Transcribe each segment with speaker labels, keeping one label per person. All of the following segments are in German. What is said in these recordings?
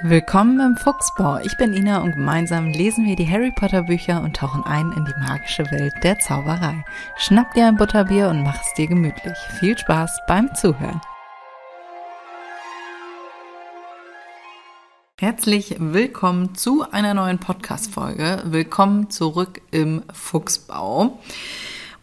Speaker 1: Willkommen im Fuchsbau. Ich bin Ina und gemeinsam lesen wir die Harry Potter Bücher und tauchen ein in die magische Welt der Zauberei. Schnapp dir ein Butterbier und mach es dir gemütlich. Viel Spaß beim Zuhören. Herzlich willkommen zu einer neuen Podcast-Folge. Willkommen zurück im Fuchsbau.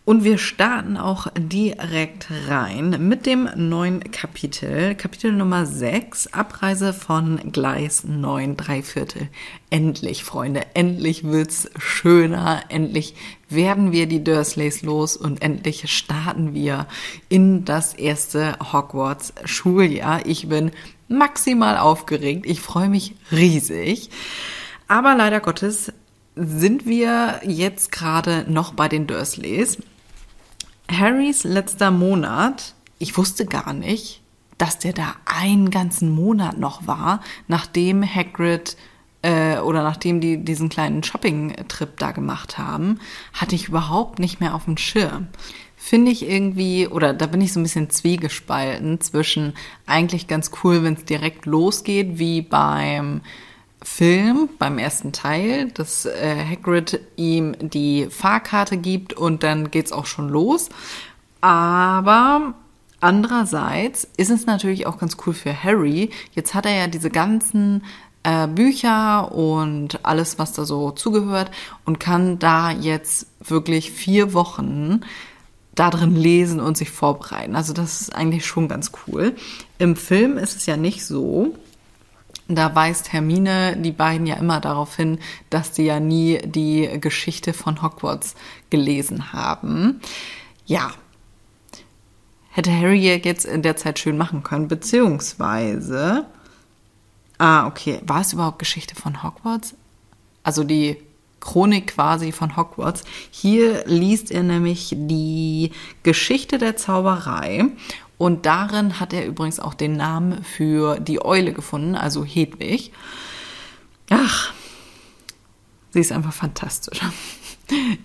Speaker 1: Und wir starten auch direkt rein mit dem neuen Kapitel. Kapitel Nummer 6, Abreise von Gleis 9, drei Viertel. Endlich, Freunde, endlich wird's schöner. Endlich werden wir die Dursleys los und endlich starten wir in das erste Hogwarts Schuljahr. Ich bin maximal aufgeregt. Ich freue mich riesig. Aber leider Gottes sind wir jetzt gerade noch bei den Dursleys. Harrys letzter Monat, ich wusste gar nicht, dass der da einen ganzen Monat noch war, nachdem Hagrid äh, oder nachdem die diesen kleinen Shopping-Trip da gemacht haben, hatte ich überhaupt nicht mehr auf dem Schirm. Finde ich irgendwie, oder da bin ich so ein bisschen zwiegespalten zwischen eigentlich ganz cool, wenn es direkt losgeht, wie beim Film, beim ersten Teil, dass äh, Hagrid ihm die Fahrkarte gibt und dann geht's auch schon los. Aber andererseits ist es natürlich auch ganz cool für Harry. Jetzt hat er ja diese ganzen äh, Bücher und alles, was da so zugehört und kann da jetzt wirklich vier Wochen da drin lesen und sich vorbereiten. Also das ist eigentlich schon ganz cool. Im Film ist es ja nicht so. Da weist Hermine die beiden ja immer darauf hin, dass sie ja nie die Geschichte von Hogwarts gelesen haben. Ja. Hätte Harry jetzt in der Zeit schön machen können, beziehungsweise. Ah, okay. War es überhaupt Geschichte von Hogwarts? Also die Chronik quasi von Hogwarts. Hier liest er nämlich die Geschichte der Zauberei und darin hat er übrigens auch den Namen für die Eule gefunden, also Hedwig. Ach, sie ist einfach fantastisch.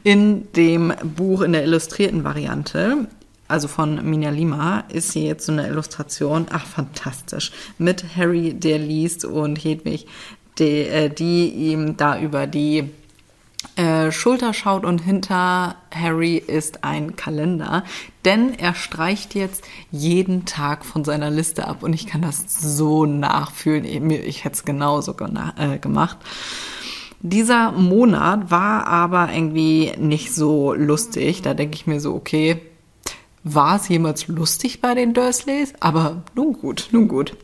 Speaker 1: In dem Buch, in der illustrierten Variante, also von Mina Lima, ist hier jetzt so eine Illustration. Ach, fantastisch. Mit Harry, der liest und Hedwig, die, äh, die ihm da über die äh, Schulter schaut und hinter Harry ist ein Kalender, denn er streicht jetzt jeden Tag von seiner Liste ab und ich kann das so nachfühlen. Ich hätte es genauso äh, gemacht. Dieser Monat war aber irgendwie nicht so lustig. Da denke ich mir so, okay, war es jemals lustig bei den Dursleys? Aber nun gut, nun gut.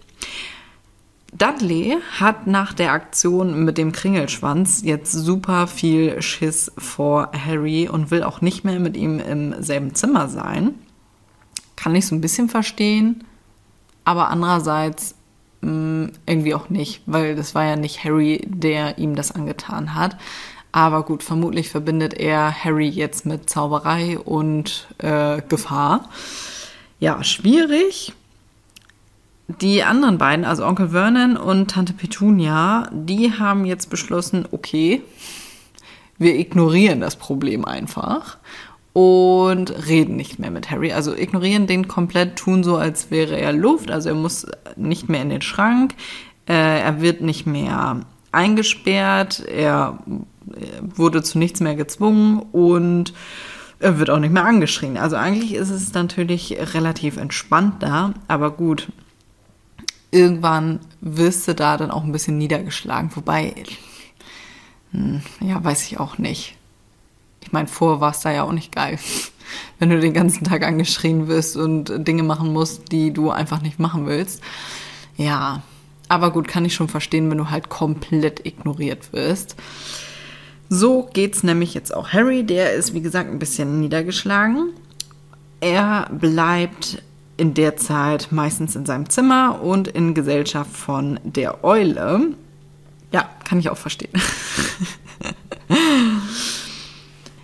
Speaker 1: Dudley hat nach der Aktion mit dem Kringelschwanz jetzt super viel Schiss vor Harry und will auch nicht mehr mit ihm im selben Zimmer sein. Kann ich so ein bisschen verstehen, aber andererseits mh, mm, irgendwie auch nicht, weil das war ja nicht Harry, der ihm das angetan hat. Aber gut, vermutlich verbindet er Harry jetzt mit Zauberei und äh, Gefahr. Ja, schwierig. Die anderen beiden, also Onkel Vernon und Tante Petunia, die haben jetzt beschlossen, okay, wir ignorieren das Problem einfach und reden nicht mehr mit Harry. Also ignorieren den komplett, tun so, als wäre er Luft. Also er muss nicht mehr in den Schrank, äh, er wird nicht mehr eingesperrt, er wurde zu nichts mehr gezwungen und er wird auch nicht mehr angeschrien. Also eigentlich ist es natürlich relativ entspannt da, aber gut, irgendwann wirst du da dann auch ein bisschen niedergeschlagen. Wobei, hm, ja, weiß ich auch nicht. Ich meine, vorher war es da ja auch nicht geil. Wenn du den ganzen Tag angeschrien wirst und Dinge machen musst, die du einfach nicht machen willst. Ja, aber gut, kann ich schon verstehen, wenn du halt komplett ignoriert wirst. So geht's nämlich jetzt auch Harry. Der ist, wie gesagt, ein bisschen niedergeschlagen. Er bleibt in der Zeit meistens in seinem Zimmer und in Gesellschaft von der Eule. Ja, kann ich auch verstehen.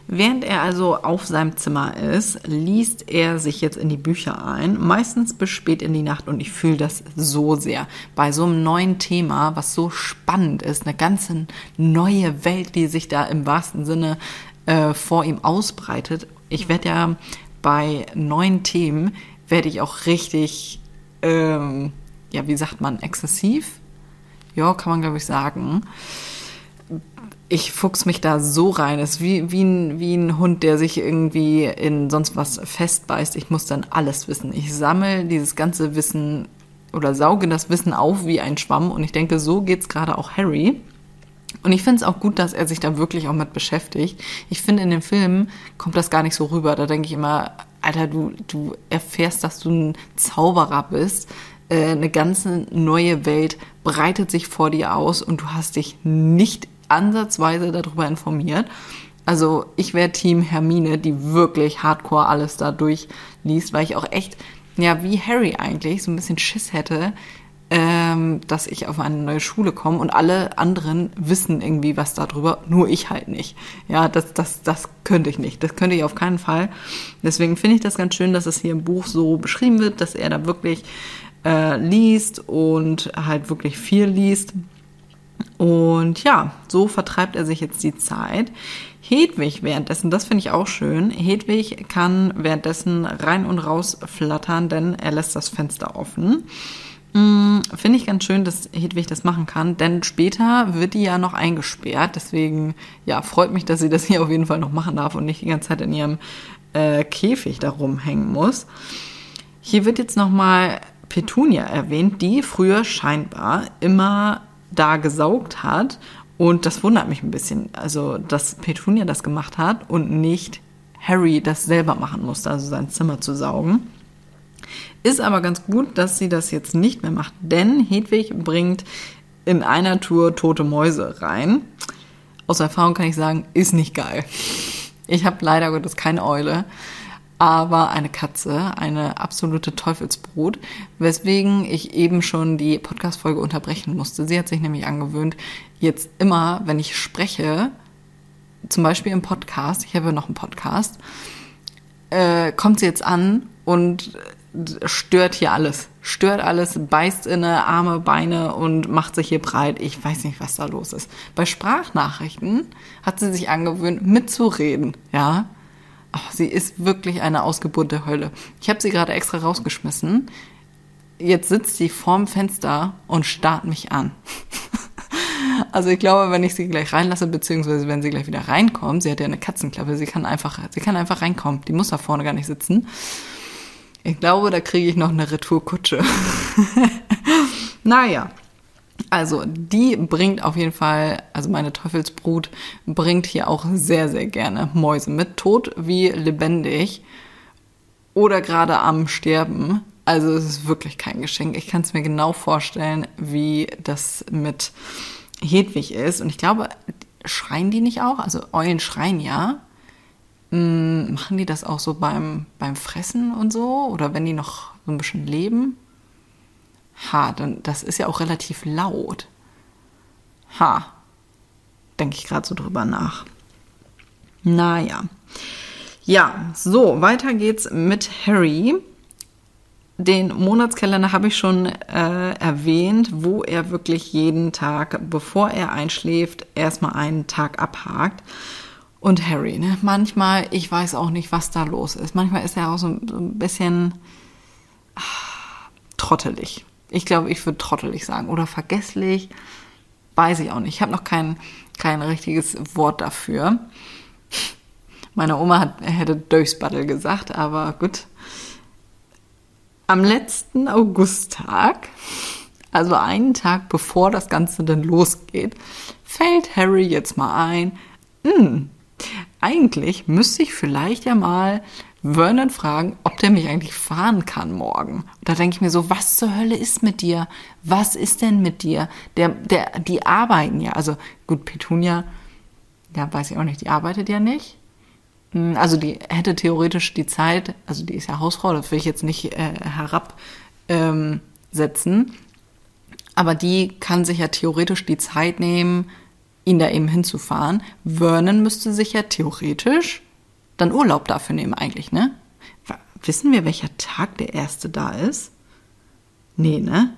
Speaker 1: Während er also auf seinem Zimmer ist, liest er sich jetzt in die Bücher ein, meistens bis spät in die Nacht und ich fühle das so sehr. Bei so einem neuen Thema, was so spannend ist, eine ganze neue Welt, die sich da im wahrsten Sinne äh, vor ihm ausbreitet. Ich werde ja bei neuen Themen werde ich auch richtig, ähm, ja, wie sagt man, exzessiv? Ja, kann man, glaube ich, sagen. Ich fuchs mich da so rein. Es ist wie, wie, ein, wie ein Hund, der sich irgendwie in sonst was festbeißt. Ich muss dann alles wissen. Ich sammle dieses ganze Wissen oder sauge das Wissen auf wie ein Schwamm. Und ich denke, so geht's gerade auch Harry. Und ich finde es auch gut, dass er sich da wirklich auch mit beschäftigt. Ich finde, in dem Film kommt das gar nicht so rüber. Da denke ich immer, Alter, du, du erfährst, dass du ein Zauberer bist. Äh, eine ganze neue Welt breitet sich vor dir aus und du hast dich nicht ansatzweise darüber informiert. Also ich wäre Team Hermine, die wirklich hardcore alles da durchliest, weil ich auch echt, ja, wie Harry eigentlich, so ein bisschen Schiss hätte, ähm, dass ich auf eine neue Schule komme und alle anderen wissen irgendwie was darüber, nur ich halt nicht. Ja, das, das, das könnte ich nicht. Das könnte ich auf keinen Fall. Deswegen finde ich das ganz schön, dass es hier im Buch so beschrieben wird, dass er da wirklich äh, liest und halt wirklich viel liest. Und ja, so vertreibt er sich jetzt die Zeit. Hedwig währenddessen, das finde ich auch schön. Hedwig kann währenddessen rein und raus flattern, denn er lässt das Fenster offen. Mm, finde ich ganz schön, dass Hedwig das machen kann, denn später wird die ja noch eingesperrt. Deswegen, ja, freut mich, dass sie das hier auf jeden Fall noch machen darf und nicht die ganze Zeit in ihrem äh, Käfig da rumhängen muss. Hier wird jetzt nochmal Petunia erwähnt, die früher scheinbar immer da gesaugt hat. Und das wundert mich ein bisschen. Also, dass Petunia das gemacht hat und nicht Harry das selber machen musste, also sein Zimmer zu saugen. Ist aber ganz gut, dass sie das jetzt nicht mehr macht, denn Hedwig bringt in einer Tour tote Mäuse rein. Aus Erfahrung kann ich sagen, ist nicht geil. Ich habe leider Gottes keine Eule, aber eine Katze, eine absolute Teufelsbrut, weswegen ich eben schon die Podcast-Folge unterbrechen musste. Sie hat sich nämlich angewöhnt, jetzt immer, wenn ich spreche, zum Beispiel im Podcast, ich habe noch einen Podcast, äh, kommt sie jetzt an und stört hier alles. Stört alles, beißt in eine Arme, Beine und macht sich hier breit. Ich weiß nicht, was da los ist. Bei Sprachnachrichten hat sie sich angewöhnt, mitzureden, ja. Oh, sie ist wirklich eine Ausgeburt der Hölle. Ich habe sie gerade extra rausgeschmissen. Jetzt sitzt sie vorm Fenster und starrt mich an. Also ich glaube, wenn ich sie gleich reinlasse, beziehungsweise wenn sie gleich wieder reinkommt, sie hat ja eine Katzenklappe, sie kann einfach, sie kann einfach reinkommen. Die muss da vorne gar nicht sitzen. Ich glaube, da kriege ich noch eine Retourkutsche. naja. Also, die bringt auf jeden Fall, also meine Teufelsbrut bringt hier auch sehr, sehr gerne Mäuse mit, tot wie lebendig oder gerade am Sterben. Also, es ist wirklich kein Geschenk. Ich kann es mir genau vorstellen, wie das mit Hedwig ist. Und ich glaube, schreien die nicht auch? Also, Eulen schreien ja. Hm, machen die das auch so beim, beim Fressen und so? Oder wenn die noch so ein bisschen leben? Ha, dann, das ist ja auch relativ laut. Ha, denke ich gerade so drüber nach. Naja. Ja, so, weiter geht's mit Harry. Den Monatskalender habe ich schon äh, erwähnt, wo er wirklich jeden Tag, bevor er einschläft, erstmal einen Tag abhakt. Und Harry, ne? Manchmal, ich weiß auch nicht, was da los ist. Manchmal ist er auch so, so ein bisschen ach, trottelig. Ich glaube, ich würde trottelig sagen. Oder vergesslich. Weiß ich auch nicht. Ich habe noch kein, kein richtiges Wort dafür. Meine Oma hat, hätte Durchsbattel gesagt, aber gut. Am letzten Augusttag, also einen Tag bevor das Ganze dann losgeht, fällt Harry jetzt mal ein, hm, eigentlich müsste ich vielleicht ja mal Vernon fragen, ob der mich eigentlich fahren kann morgen. Da denke ich mir so, was zur Hölle ist mit dir? Was ist denn mit dir? Der, der, die arbeiten ja. Also gut, Petunia, ja, weiß ich auch nicht, die arbeitet ja nicht. Hm, also die hätte theoretisch die Zeit, also die ist ja Hausfrau, das will ich jetzt nicht äh, herabsetzen. Ähm, aber die kann sich ja theoretisch die Zeit nehmen, ihn da eben hinzufahren. Vernon müsste sich ja theoretisch dann Urlaub dafür nehmen eigentlich, ne? Wissen wir, welcher Tag der erste da ist? Nee, ne?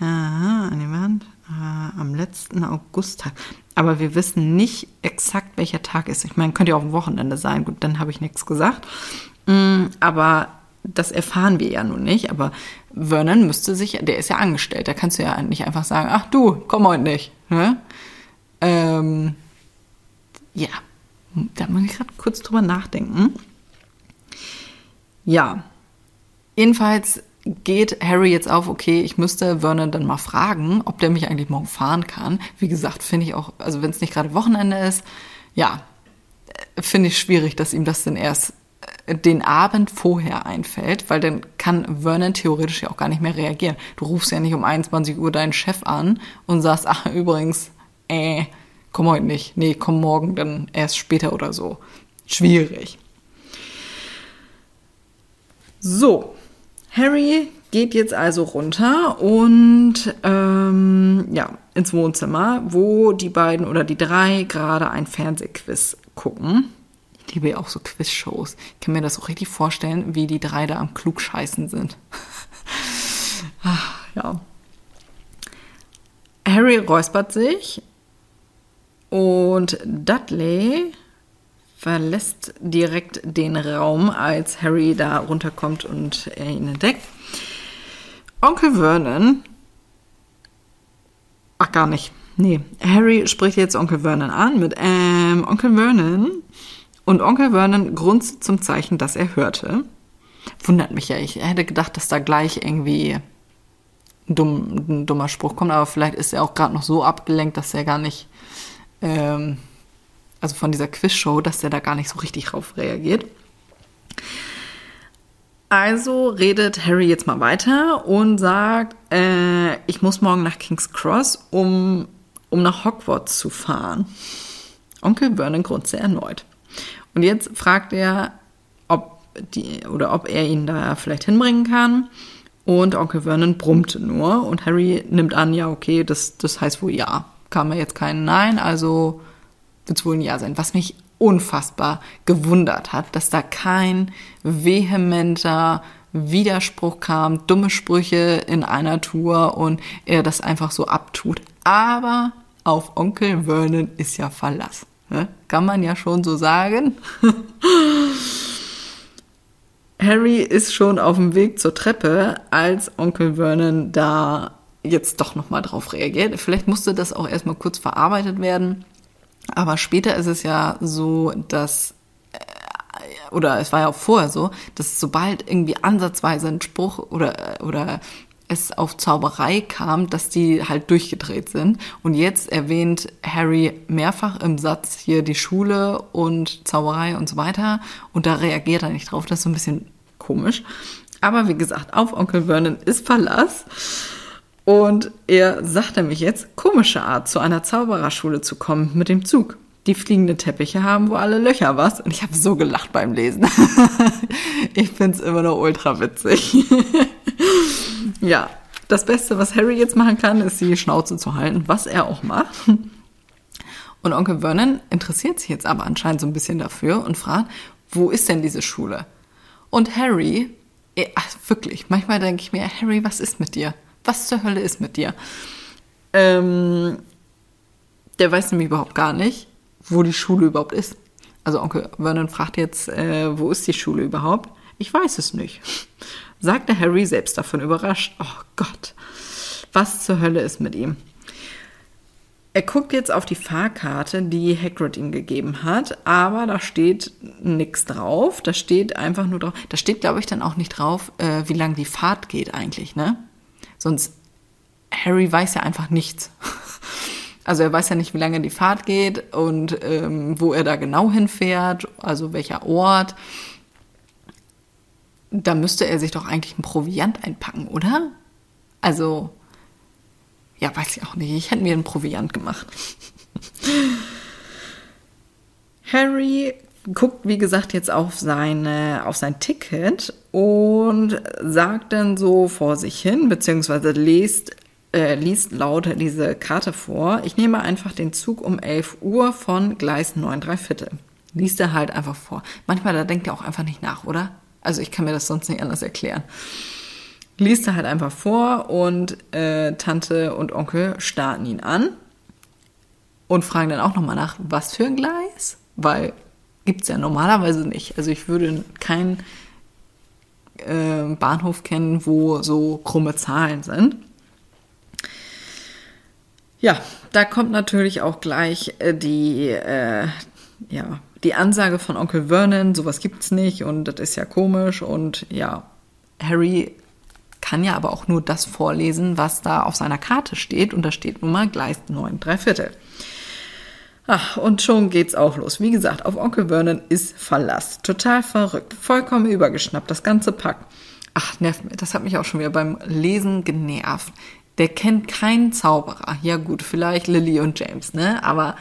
Speaker 1: Ja, an die Wand. Äh, am letzten Augusttag. Aber wir wissen nicht exakt, welcher Tag ist. Ich meine, könnte ja auch ein Wochenende sein. Gut, dann habe ich nichts gesagt. Mm, aber das erfahren wir ja nun nicht, aber Vernon müsste sich, der ist ja angestellt, da kannst du ja nicht einfach sagen, ach du, komm heute nicht. Ne? Ähm, ja, da muss ich gerade kurz drüber nachdenken. Ja, jedenfalls geht Harry jetzt auf, okay, ich müsste Vernon dann mal fragen, ob der mich eigentlich morgen fahren kann. Wie gesagt, finde ich auch, also wenn es nicht gerade Wochenende ist, ja, finde ich schwierig, dass ihm das dann erst äh, den Abend vorher einfällt, weil dann kann Vernon theoretisch ja auch gar nicht mehr reagieren. Du rufst ja nicht um 21 Uhr deinen Chef an und sagst, ach übrigens, äh, komm heute nicht. Nee, komm morgen dann erst später oder so. Schwierig. So, Harry geht jetzt also runter und ähm, ja, ins Wohnzimmer, wo die beiden oder die drei gerade ein Fernsehquiz gucken. Liebe ja auch so Quizshows. Ich kann mir das auch richtig vorstellen, wie die drei da am Klugscheißen sind. Ach, ja. Harry räuspert sich und Dudley verlässt direkt den Raum, als Harry da runterkommt und er ihn entdeckt. Onkel Vernon. Ach, gar nicht. Nee, Harry spricht jetzt Onkel Vernon an mit ähm, Onkel Vernon. Und Onkel Vernon grunzt zum Zeichen, dass er hörte. Wundert mich ja, ich hätte gedacht, dass da gleich irgendwie ein, dumm, ein dummer Spruch kommt, aber vielleicht ist er auch gerade noch so abgelenkt, dass er gar nicht, ähm, also von dieser Quizshow, dass er da gar nicht so richtig drauf reagiert. Also redet Harry jetzt mal weiter und sagt, äh, ich muss morgen nach King's Cross, um, um nach Hogwarts zu fahren. Onkel Vernon grunzt erneut. Und jetzt fragt er, ob die oder ob er ihn da vielleicht hinbringen kann. Und Onkel Vernon brummte nur und Harry nimmt an, ja, okay, das, das heißt wohl ja. Kam ja jetzt kein Nein, also wird es wohl ein Ja sein. Was mich unfassbar gewundert hat, dass da kein vehementer Widerspruch kam, dumme Sprüche in einer Tour und er das einfach so abtut. Aber auf Onkel Vernon ist ja Verlass. Ne? Kann man ja schon so sagen. Harry ist schon auf dem Weg zur Treppe, als Onkel Vernon da jetzt doch nochmal drauf reagiert. Vielleicht musste das auch erstmal kurz verarbeitet werden. Aber später ist es ja so, dass äh, oder es war ja auch vorher so, dass sobald irgendwie ansatzweise ein Spruch oder, oder es auf Zauberei kam, dass die halt durchgedreht sind. Und jetzt erwähnt Harry mehrfach im Satz hier die Schule und Zauberei und so weiter. Und da reagiert er nicht drauf. Das ist so ein bisschen komisch. Aber wie gesagt, auf Onkel Vernon ist Verlass. Und er sagte mich jetzt, komische Art, zu einer Zaubererschule zu kommen mit dem Zug. Die fliegende Teppiche haben wo alle Löcher was. Und ich habe so gelacht beim Lesen. ich finde es immer noch ultra witzig. ja, das Beste, was Harry jetzt machen kann, ist die Schnauze zu halten, was er auch macht. Und Onkel Vernon interessiert sich jetzt aber anscheinend so ein bisschen dafür und fragt, wo ist denn diese Schule? Und Harry, ach, wirklich, manchmal denke ich mir, Harry, was ist mit dir? was zur Hölle ist mit dir? Ähm, der weiß nämlich überhaupt gar nicht, wo die Schule überhaupt ist. Also Onkel Vernon fragt jetzt, äh, wo ist die Schule überhaupt? Ich weiß es nicht, sagte Harry selbst davon überrascht. Oh Gott, was zur Hölle ist mit ihm? Er guckt jetzt auf die Fahrkarte, die Hagrid ihm gegeben hat, aber da steht nichts drauf. Da steht einfach nur drauf. Da steht, glaube ich, dann auch nicht drauf, äh, wie lang die Fahrt geht eigentlich, ne? Sonst, Harry weiß ja einfach nichts. Also er weiß ja nicht, wie lange die Fahrt geht und ähm, wo er da genau hinfährt, also welcher Ort. Da müsste er sich doch eigentlich ein Proviant einpacken, oder? Also, ja, weiß ich auch nicht. Ich hätte mir einen Proviant gemacht. Harry guckt, wie gesagt, jetzt auf, seine, auf sein Ticket und sagt dann so vor sich hin, beziehungsweise liest, äh, liest laut diese Karte vor. Ich nehme einfach den Zug um 11 Uhr von Gleis 9 3 Viertel. Liest er halt einfach vor. Manchmal, da denkt er auch einfach nicht nach, oder? Also ich kann mir das sonst nicht anders erklären. Liest er halt einfach vor und äh, Tante und Onkel starten ihn an und fragen dann auch nochmal nach, was für ein Gleis? Weil gibt es ja normalerweise nicht. Also ich würde kein äh, Bahnhof kennen, wo so krumme Zahlen sind. Ja, da kommt natürlich auch gleich äh, die, äh, ja, die Ansage von Onkel Vernon, sowas gibt's nicht und das ist ja komisch und ja, Harry kann ja aber auch nur das vorlesen, was da auf seiner Karte steht und da steht nun mal Gleis 9 3 Viertel. Ach, und schon geht's auch los. Wie gesagt, auf Onkel Vernon ist Verlass. Total verrückt, vollkommen übergeschnappt, das ganze Pack. Ach, nervt mir. Das hat mich auch schon wieder beim Lesen genervt. Der kennt keinen Zauberer. Ja gut, vielleicht Lily und James, ne? Aber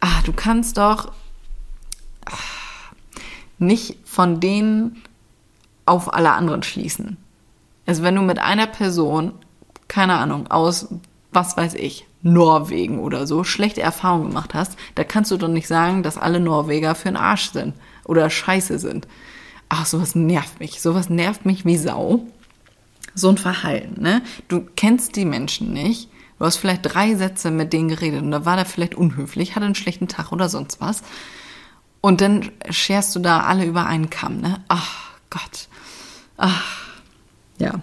Speaker 1: ach, du kannst doch nicht von denen auf alle anderen schließen. Also wenn du mit einer Person, keine Ahnung, aus was weiß ich, Norwegen oder so, schlechte Erfahrungen gemacht hast, da kannst du doch nicht sagen, dass alle Norweger für einen Arsch sind oder scheiße sind. Ach, sowas nervt mich. Sowas nervt mich wie Sau so ein Verhalten. Ne? Du kennst die Menschen nicht. Du hast vielleicht drei Sätze mit denen geredet und da war der vielleicht unhöflich, hatte einen schlechten Tag oder sonst was. Und dann scherst du da alle über einen Kamm, ne? Ach Gott. Ach. Ja.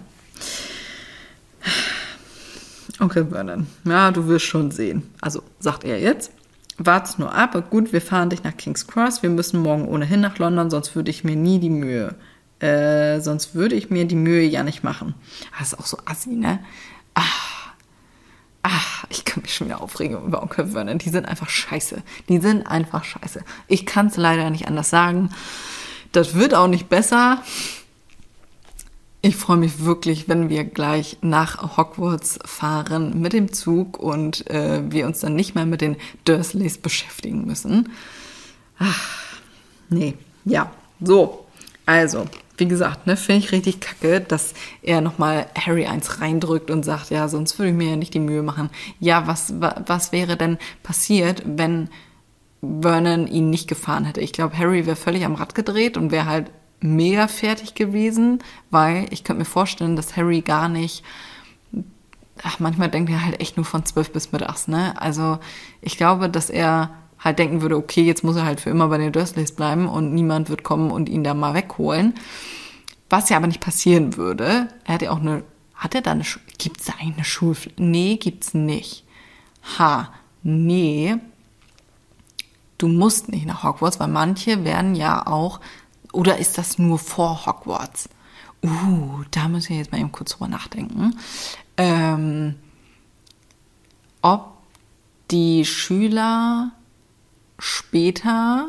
Speaker 1: Onkel Vernon. Ja, du wirst schon sehen. Also, sagt er jetzt. Wart's nur ab. Gut, wir fahren dich nach King's Cross. Wir müssen morgen ohnehin nach London, sonst würde ich mir nie die Mühe äh, sonst würde ich mir die Mühe ja nicht machen. Das ist auch so assi, ne? Ach, ach, ich kann mich schon wieder aufregen über Onkel. Die sind einfach scheiße. Die sind einfach scheiße. Ich kann es leider nicht anders sagen. Das wird auch nicht besser. Ich freue mich wirklich, wenn wir gleich nach Hogwarts fahren mit dem Zug und äh, wir uns dann nicht mehr mit den Dursleys beschäftigen müssen. Ach, nee, ja, so. Also, wie gesagt, ne, finde ich richtig kacke, dass er nochmal Harry eins reindrückt und sagt, ja, sonst würde ich mir ja nicht die Mühe machen. Ja, was, was wäre denn passiert, wenn Vernon ihn nicht gefahren hätte? Ich glaube, Harry wäre völlig am Rad gedreht und wäre halt mega fertig gewesen, weil ich könnte mir vorstellen, dass Harry gar nicht ach, manchmal denkt er halt echt nur von zwölf bis mittags, ne? Also ich glaube, dass er halt denken würde, okay, jetzt muss er halt für immer bei den Dursleys bleiben und niemand wird kommen und ihn da mal wegholen. Was ja aber nicht passieren würde. Er hat ja auch eine, hat er da eine, gibt es da eine Schulpflicht? Nee, gibt's nicht. Ha, nee. Du musst nicht nach Hogwarts, weil manche werden ja auch, oder ist das nur vor Hogwarts? Uh, da müssen wir jetzt mal eben kurz drüber nachdenken. Ähm, ob die Schüler später,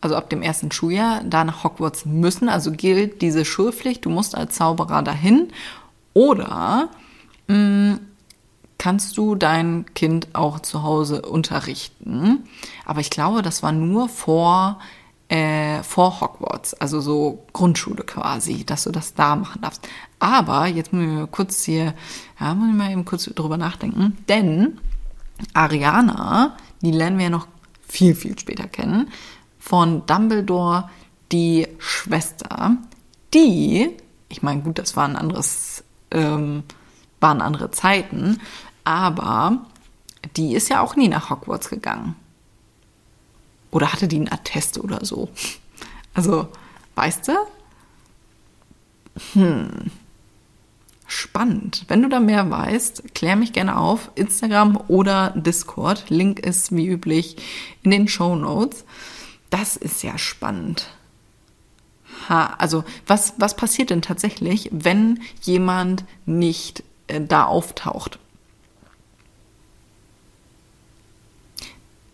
Speaker 1: also ab dem ersten Schuljahr, da nach Hogwarts müssen. Also gilt diese Schulpflicht, du musst als Zauberer dahin. Oder mh, mm, kannst du dein Kind auch zu Hause unterrichten. Aber ich glaube, das war nur vor, äh, vor Hogwarts, also so Grundschule quasi, dass du das da machen darfst. Aber jetzt muss ich mal kurz hier, ja, muss ich mal eben kurz drüber nachdenken, denn Ariana, die lernen wir ja noch viel, viel später kennen, von Dumbledore die Schwester, die, ich meine, gut, das war ein anderes, ähm, waren andere Zeiten, aber die ist ja auch nie nach Hogwarts gegangen. Oder hatte die einen Attest oder so? Also, weißt du? Hm. Spannend. Wenn du da mehr weißt, klär mich gerne auf. Instagram oder Discord. Link ist wie üblich in den Show Notes. Das ist ja spannend. Ha, also was, was passiert denn tatsächlich, wenn jemand nicht äh, da auftaucht?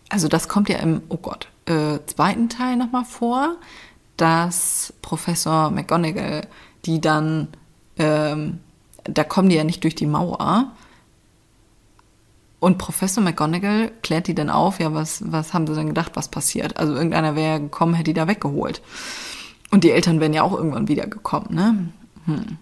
Speaker 1: Also das kommt ja im, oh Gott, äh, zweiten Teil nochmal vor, dass Professor McGonagall die dann ähm, da kommen die ja nicht durch die Mauer. Und Professor McGonagall klärt die dann auf, ja, was, was haben sie denn gedacht, was passiert? Also irgendeiner wäre gekommen, hätte die da weggeholt. Und die Eltern wären ja auch irgendwann wieder gekommen, ne? Hm.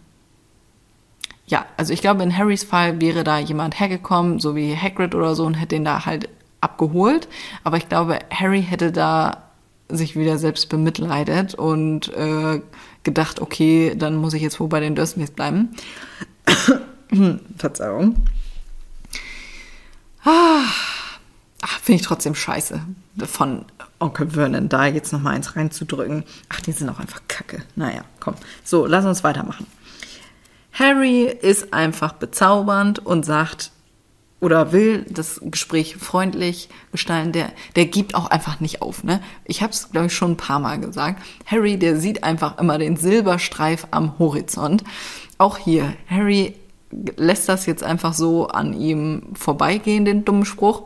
Speaker 1: Ja, also ich glaube, in Harrys Fall wäre da jemand hergekommen, so wie Hagrid oder so, und hätte den da halt abgeholt. Aber ich glaube, Harry hätte da sich wieder selbst bemitleidet und äh, gedacht, okay, dann muss ich jetzt wohl bei den Dursleys bleiben. Verzeihung. Ah, ach, finde ich trotzdem scheiße von Onkel Vernon da jetzt noch mal eins reinzudrücken. Ach, die sind auch einfach kacke. Naja, komm. So, lass uns weitermachen. Harry ist einfach bezaubernd und sagt, oder will das Gespräch freundlich gestalten, der, der gibt auch einfach nicht auf. Ne? Ich habe es, glaube ich, schon ein paar Mal gesagt. Harry, der sieht einfach immer den Silberstreif am Horizont. Auch hier, Harry lässt das jetzt einfach so an ihm vorbeigehen, den dummen Spruch,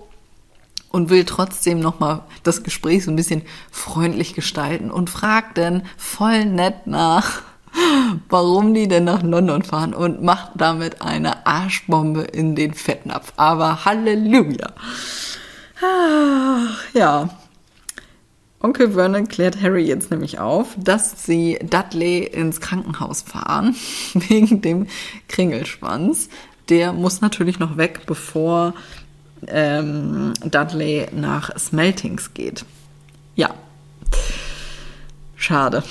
Speaker 1: und will trotzdem nochmal das Gespräch so ein bisschen freundlich gestalten und fragt dann voll nett nach, warum die denn nach London fahren und macht damit eine Arschbombe in den Fettnapf. Aber Halleluja! Ach, ja. Onkel Vernon klärt Harry jetzt nämlich auf, dass sie Dudley ins Krankenhaus fahren, wegen dem Kringelschwanz. Der muss natürlich noch weg, bevor ähm, Dudley nach Smeltings geht. Ja. Schade.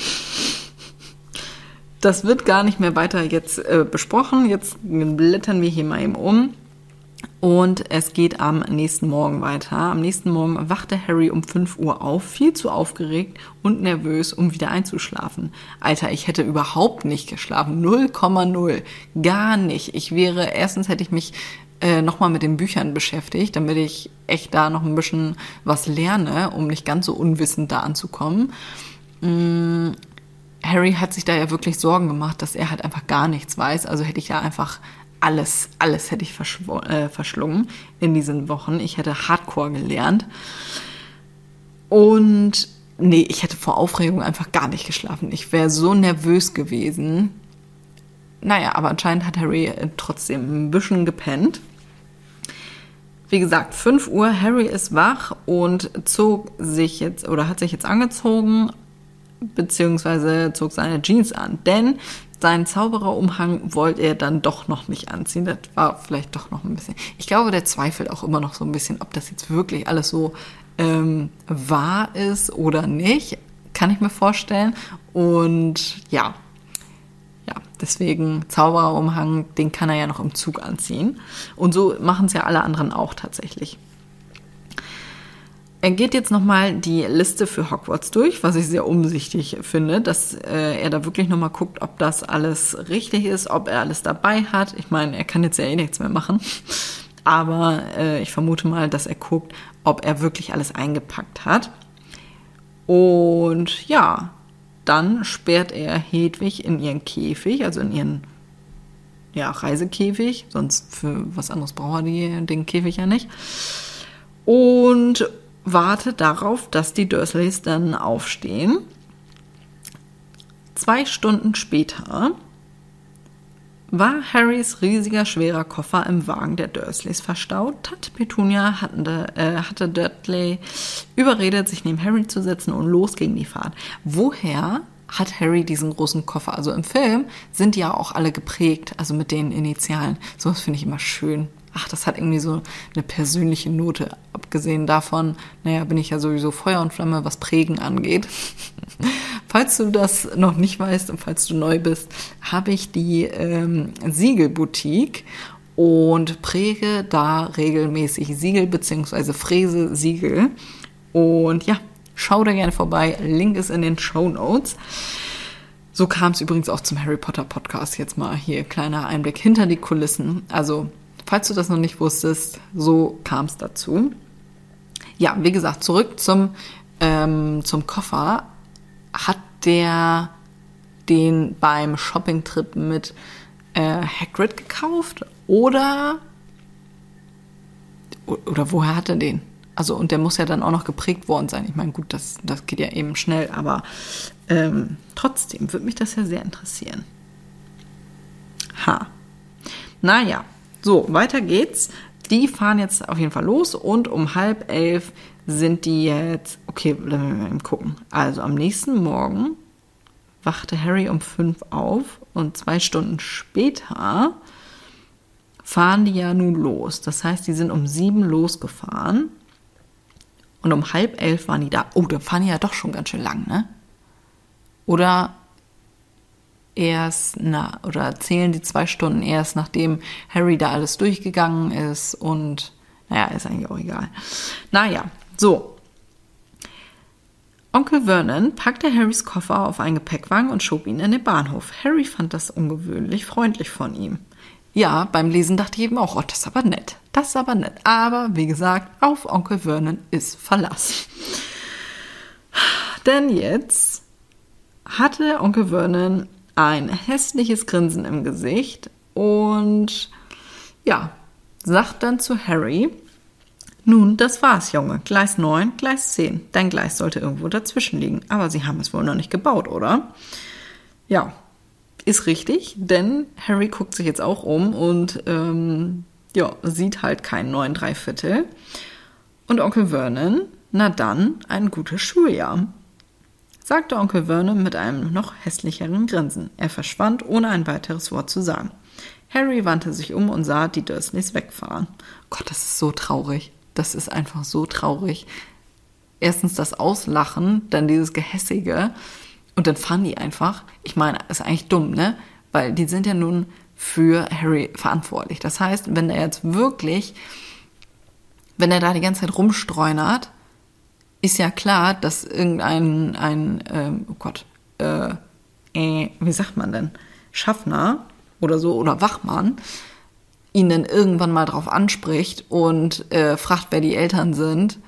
Speaker 1: Das wird gar nicht mehr weiter jetzt äh, besprochen. Jetzt blättern wir hier mal eben um. Und es geht am nächsten Morgen weiter. Am nächsten Morgen wachte Harry um 5 Uhr auf, viel zu aufgeregt und nervös, um wieder einzuschlafen. Alter, ich hätte überhaupt nicht geschlafen. 0,0. Gar nicht. Ich wäre, erstens hätte ich mich äh, nochmal mit den Büchern beschäftigt, damit ich echt da noch ein bisschen was lerne, um nicht ganz so unwissend da anzukommen. Harry hat sich da ja wirklich Sorgen gemacht, dass er halt einfach gar nichts weiß. Also hätte ich ja einfach alles, alles hätte ich äh, verschlungen in diesen Wochen. Ich hätte Hardcore gelernt. Und nee, ich hätte vor Aufregung einfach gar nicht geschlafen. Ich wäre so nervös gewesen. Naja, aber anscheinend hat Harry äh, trotzdem ein bisschen gepennt. Wie gesagt, 5 Uhr, Harry ist wach und zog sich jetzt oder hat sich jetzt angezogen, beziehungsweise zog seine Jeans an. Denn seinen Zaubererumhang wollte er dann doch noch nicht anziehen. Das war vielleicht doch noch ein bisschen. Ich glaube, der zweifelt auch immer noch so ein bisschen, ob das jetzt wirklich alles so ähm, wahr ist oder nicht. Kann ich mir vorstellen. Und ja, ja, deswegen Zaubererumhang, den kann er ja noch im Zug anziehen. Und so machen es ja alle anderen auch tatsächlich. Er geht jetzt nochmal die Liste für Hogwarts durch, was ich sehr umsichtig finde, dass äh, er da wirklich nochmal guckt, ob das alles richtig ist, ob er alles dabei hat. Ich meine, er kann jetzt ja eh nichts mehr machen. Aber äh, ich vermute mal, dass er guckt, ob er wirklich alles eingepackt hat. Und ja, dann sperrt er Hedwig in ihren Käfig, also in ihren ja, Reisekäfig, sonst für was anderes braucht er die, den Käfig ja nicht. Und wartet darauf, dass die Dursleys dann aufstehen. Zwei Stunden später war Harrys riesiger schwerer Koffer im Wagen der Dursleys verstaut. Tante Petunia hatte, äh, hatte Dudley überredet, sich neben Harry zu setzen und los ging die Fahrt. Woher hat Harry diesen großen Koffer? Also im Film sind die ja auch alle geprägt, also mit den Initialen. Sowas finde ich immer schön ach, das hat irgendwie so eine persönliche Note. Abgesehen davon, naja, bin ich ja sowieso Feuer und Flamme, was Prägen angeht. falls du das noch nicht weißt und falls du neu bist, habe ich die ähm, Siegelboutique und präge da regelmäßig Siegel bzw. fräse Siegel. Und ja, schau da gerne vorbei. Link ist in den Show Notes. So kam es übrigens auch zum Harry Potter Podcast. Jetzt mal hier kleiner Einblick hinter die Kulissen. Also Falls du das noch nicht wusstest, so kam es dazu. Ja, wie gesagt, zurück zum, ähm, zum Koffer. Hat der den beim Shoppingtrip mit äh, Hagrid gekauft oder oder woher hat er den? Also und der muss ja dann auch noch geprägt worden sein. Ich meine, gut, das, das geht ja eben schnell, aber ähm, trotzdem würde mich das ja sehr interessieren. Ha. Naja, so, weiter geht's. Die fahren jetzt auf jeden Fall los und um halb elf sind die jetzt. Okay, lassen wir mal eben gucken. Also am nächsten Morgen wachte Harry um fünf auf und zwei Stunden später fahren die ja nun los. Das heißt, die sind um sieben losgefahren und um halb elf waren die da. Oh, dann fahren die ja doch schon ganz schön lang, ne? Oder erst, na, oder zählen die zwei Stunden erst, nachdem Harry da alles durchgegangen ist und Naja, ist eigentlich auch egal. Naja, so. Onkel Vernon packte Harrys Koffer auf einen Gepäckwagen und schob ihn in den Bahnhof. Harry fand das ungewöhnlich freundlich von ihm. Ja, beim Lesen dachte ich eben auch, oh, das ist aber nett. Das ist aber nett. Aber wie gesagt, auf Onkel Vernon ist Verlass. Denn jetzt hatte Onkel Vernon ein hässliches Grinsen im Gesicht und ja, sagt dann zu Harry, nun, das war's, Junge. Gleis 9, Gleis 10. Dein Gleis sollte irgendwo dazwischen liegen. Aber sie haben es wohl noch nicht gebaut, oder? Ja, ist richtig, denn Harry guckt sich jetzt auch um und ähm, ja, sieht halt keinen neuen Dreiviertel. Und Onkel Vernon, na dann, ein gutes Schuljahr, sagte Onkel Vernon mit einem noch hässlicheren Grinsen. Er verschwand, ohne ein weiteres Wort zu sagen. Harry wandte sich um und sah die Dursleys wegfahren. Gott, das ist so traurig. Das ist einfach so traurig. Erstens das Auslachen, dann dieses Gehässige und dann fahren die einfach. Ich meine, ist eigentlich dumm, ne? Weil die sind ja nun für Harry verantwortlich. Das heißt, wenn er jetzt wirklich, wenn er da die ganze Zeit rumstreunert, ist ja klar, dass irgendein, ein, ähm, oh Gott, äh, äh, wie sagt man denn, Schaffner oder so oder Wachmann ihn dann irgendwann mal drauf anspricht und äh, fragt, wer die Eltern sind.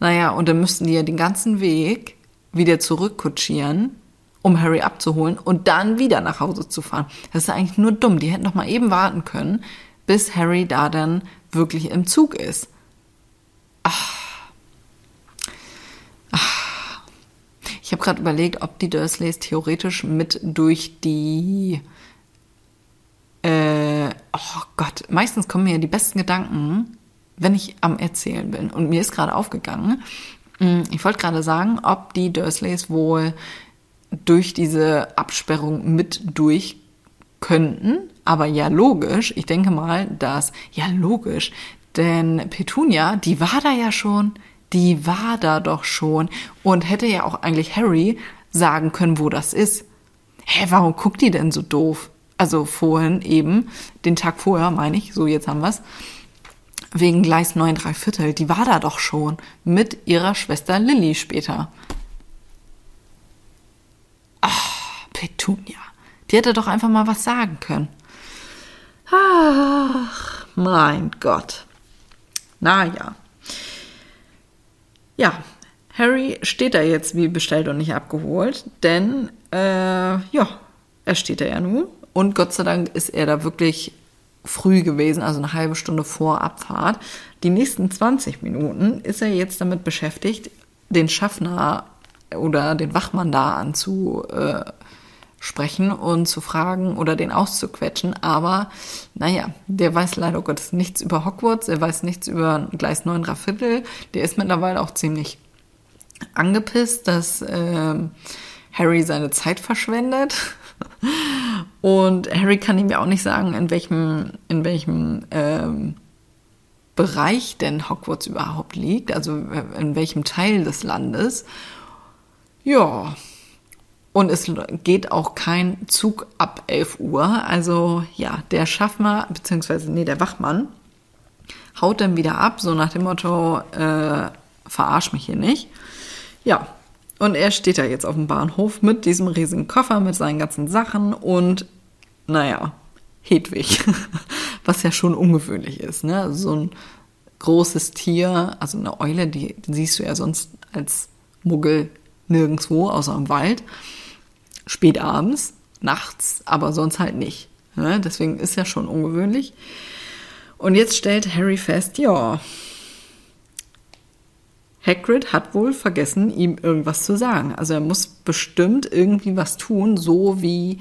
Speaker 1: Naja, und dann müssten die ja den ganzen Weg wieder zurückkutschieren, um Harry abzuholen und dann wieder nach Hause zu fahren. Das ist eigentlich nur dumm. Die hätten doch mal eben warten können, bis Harry da dann wirklich im Zug ist. Ach. Ich habe gerade überlegt, ob die Dursleys theoretisch mit durch die äh, oh Gott, meistens kommen mir ja die besten Gedanken, wenn ich am Erzählen bin. Und mir ist gerade aufgegangen, hm, ich wollte gerade sagen, ob die Dursleys wohl durch diese Absperrung mit durch könnten. Aber ja, logisch. Ich denke mal, dass, ja, logisch. Denn Petunia, die war da ja schon. Die war da doch schon. Und hätte ja auch eigentlich Harry sagen können, wo das ist. Hä, warum guckt die denn so doof? Also vorhin eben, den Tag vorher, meine ich, so jetzt haben wir's wegen Gleis 9 3 Viertel, die war da doch schon mit ihrer Schwester Lilly später. Ach, Petunia. Die hätte doch einfach mal was sagen können. Ach, mein Gott. Naja. Ja, Harry steht da jetzt wie bestellt und nicht abgeholt, denn, äh, ja, er steht da ja nun. Und Gott sei Dank ist er da wirklich früh gewesen, also eine halbe Stunde vor Abfahrt. Die nächsten 20 Minuten ist er jetzt damit beschäftigt, den Schaffner oder den Wachmann da anzusprechen und zu fragen oder den auszuquetschen. Aber naja, der weiß leider Gottes nichts über Hogwarts, er weiß nichts über Gleis 9 Raffittel. Der ist mittlerweile auch ziemlich angepisst, dass äh, Harry seine Zeit verschwendet. Und Harry kann ihm ja auch nicht sagen, in welchem, in welchem ähm, Bereich denn Hogwarts überhaupt liegt, also in welchem Teil des Landes. Ja. Und es geht auch kein Zug ab 11 Uhr. Also ja, der Schaffner, beziehungsweise nee, der Wachmann, haut dann wieder ab, so nach dem Motto, äh, verarsch mich hier nicht. Ja, und er steht da jetzt auf dem Bahnhof mit diesem riesigen Koffer, mit seinen ganzen Sachen und, naja, Hedwig. Was ja schon ungewöhnlich ist, ne? So ein großes Tier, also eine Eule, die, siehst du ja sonst als Muggel nirgendwo, außer im Wald. Spät abends, nachts, aber sonst halt nicht. Ne? Deswegen ist ja schon ungewöhnlich. Und jetzt stellt Harry fest, ja, Hagrid hat wohl vergessen, ihm irgendwas zu sagen. Also er muss bestimmt irgendwie was tun, so wie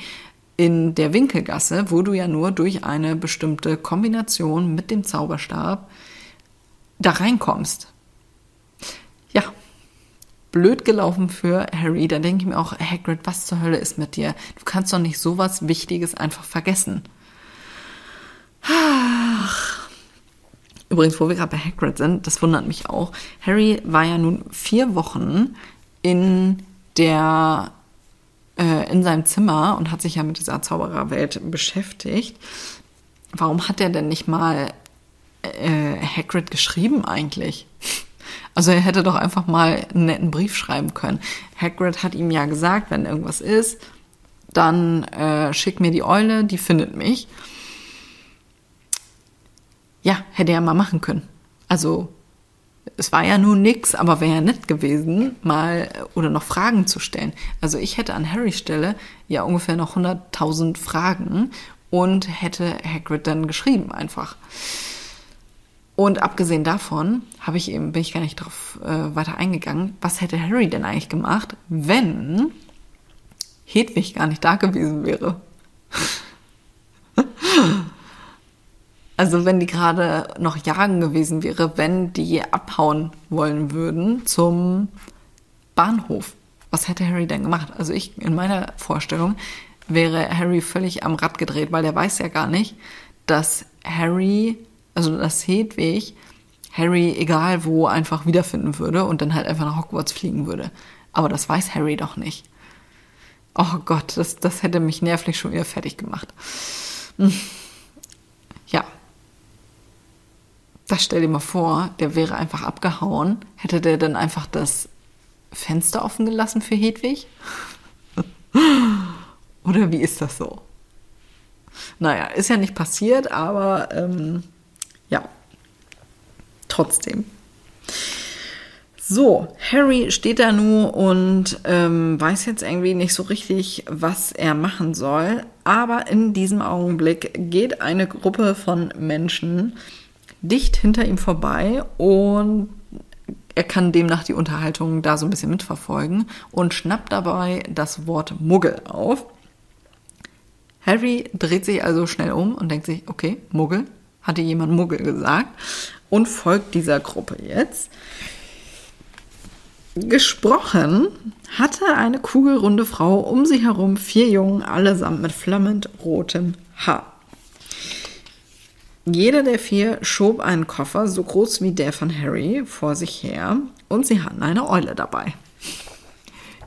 Speaker 1: in der Winkelgasse, wo du ja nur durch eine bestimmte Kombination mit dem Zauberstab da reinkommst. Blöd gelaufen für Harry. Da denke ich mir auch, Hagrid, was zur Hölle ist mit dir? Du kannst doch nicht sowas Wichtiges einfach vergessen. Ach, Übrigens, wo wir gerade bei Hagrid sind, das wundert mich auch. Harry war ja nun vier Wochen in der äh, in seinem Zimmer und hat sich ja mit dieser Zaubererwelt beschäftigt. Warum hat er denn nicht mal äh, Hagrid geschrieben eigentlich? Also er hätte doch einfach mal einen netten Brief schreiben können. Hagrid hat ihm ja gesagt, wenn irgendwas ist, dann äh, schick mir die Eule, die findet mich. Ja, hätte er mal machen können. Also es war ja nun nix, aber wäre ja nett gewesen, mal oder noch Fragen zu stellen. Also ich hätte an Harrys Stelle ja ungefähr noch 100.000 Fragen und hätte Hagrid dann geschrieben einfach. Und abgesehen davon habe ich eben bin ich gar nicht darauf äh, weiter eingegangen. Was hätte Harry denn eigentlich gemacht, wenn Hedwig gar nicht da gewesen wäre? Also wenn die gerade noch jagen gewesen wäre, wenn die abhauen wollen würden zum Bahnhof. Was hätte Harry denn gemacht? Also ich, in meiner Vorstellung, wäre Harry völlig am Rad gedreht, weil der weiß ja gar nicht, dass Harry, also dass Hedwig Harry egal wo einfach wiederfinden würde und dann halt einfach nach Hogwarts fliegen würde. Aber das weiß Harry doch nicht. Oh Gott, das, das hätte mich nervlich schon wieder fertig gemacht. Hm. Ja, das stell dir mal vor, der wäre einfach abgehauen. Hätte der dann einfach das Fenster offen gelassen für Hedwig? Oder wie ist das so? Naja, ist ja nicht passiert, aber ähm, trotzdem. So, Harry steht da nur und ähm, weiß jetzt irgendwie nicht so richtig, was er machen soll. Aber in diesem Augenblick geht eine Gruppe von Menschen dicht hinter ihm vorbei und er kann demnach die Unterhaltung da so ein bisschen mitverfolgen und schnappt dabei das Wort Muggel auf. Harry dreht sich also schnell um und denkt sich, okay, Muggel, hatte jemand Muggel gesagt und folgt dieser Gruppe jetzt. Gesprochen hatte eine kugelrunde Frau um sie herum vier Jungen, allesamt mit flammend rotem Haar. Jeder der vier schob einen Koffer so groß wie der von Harry vor sich her und sie hatten eine Eule dabei.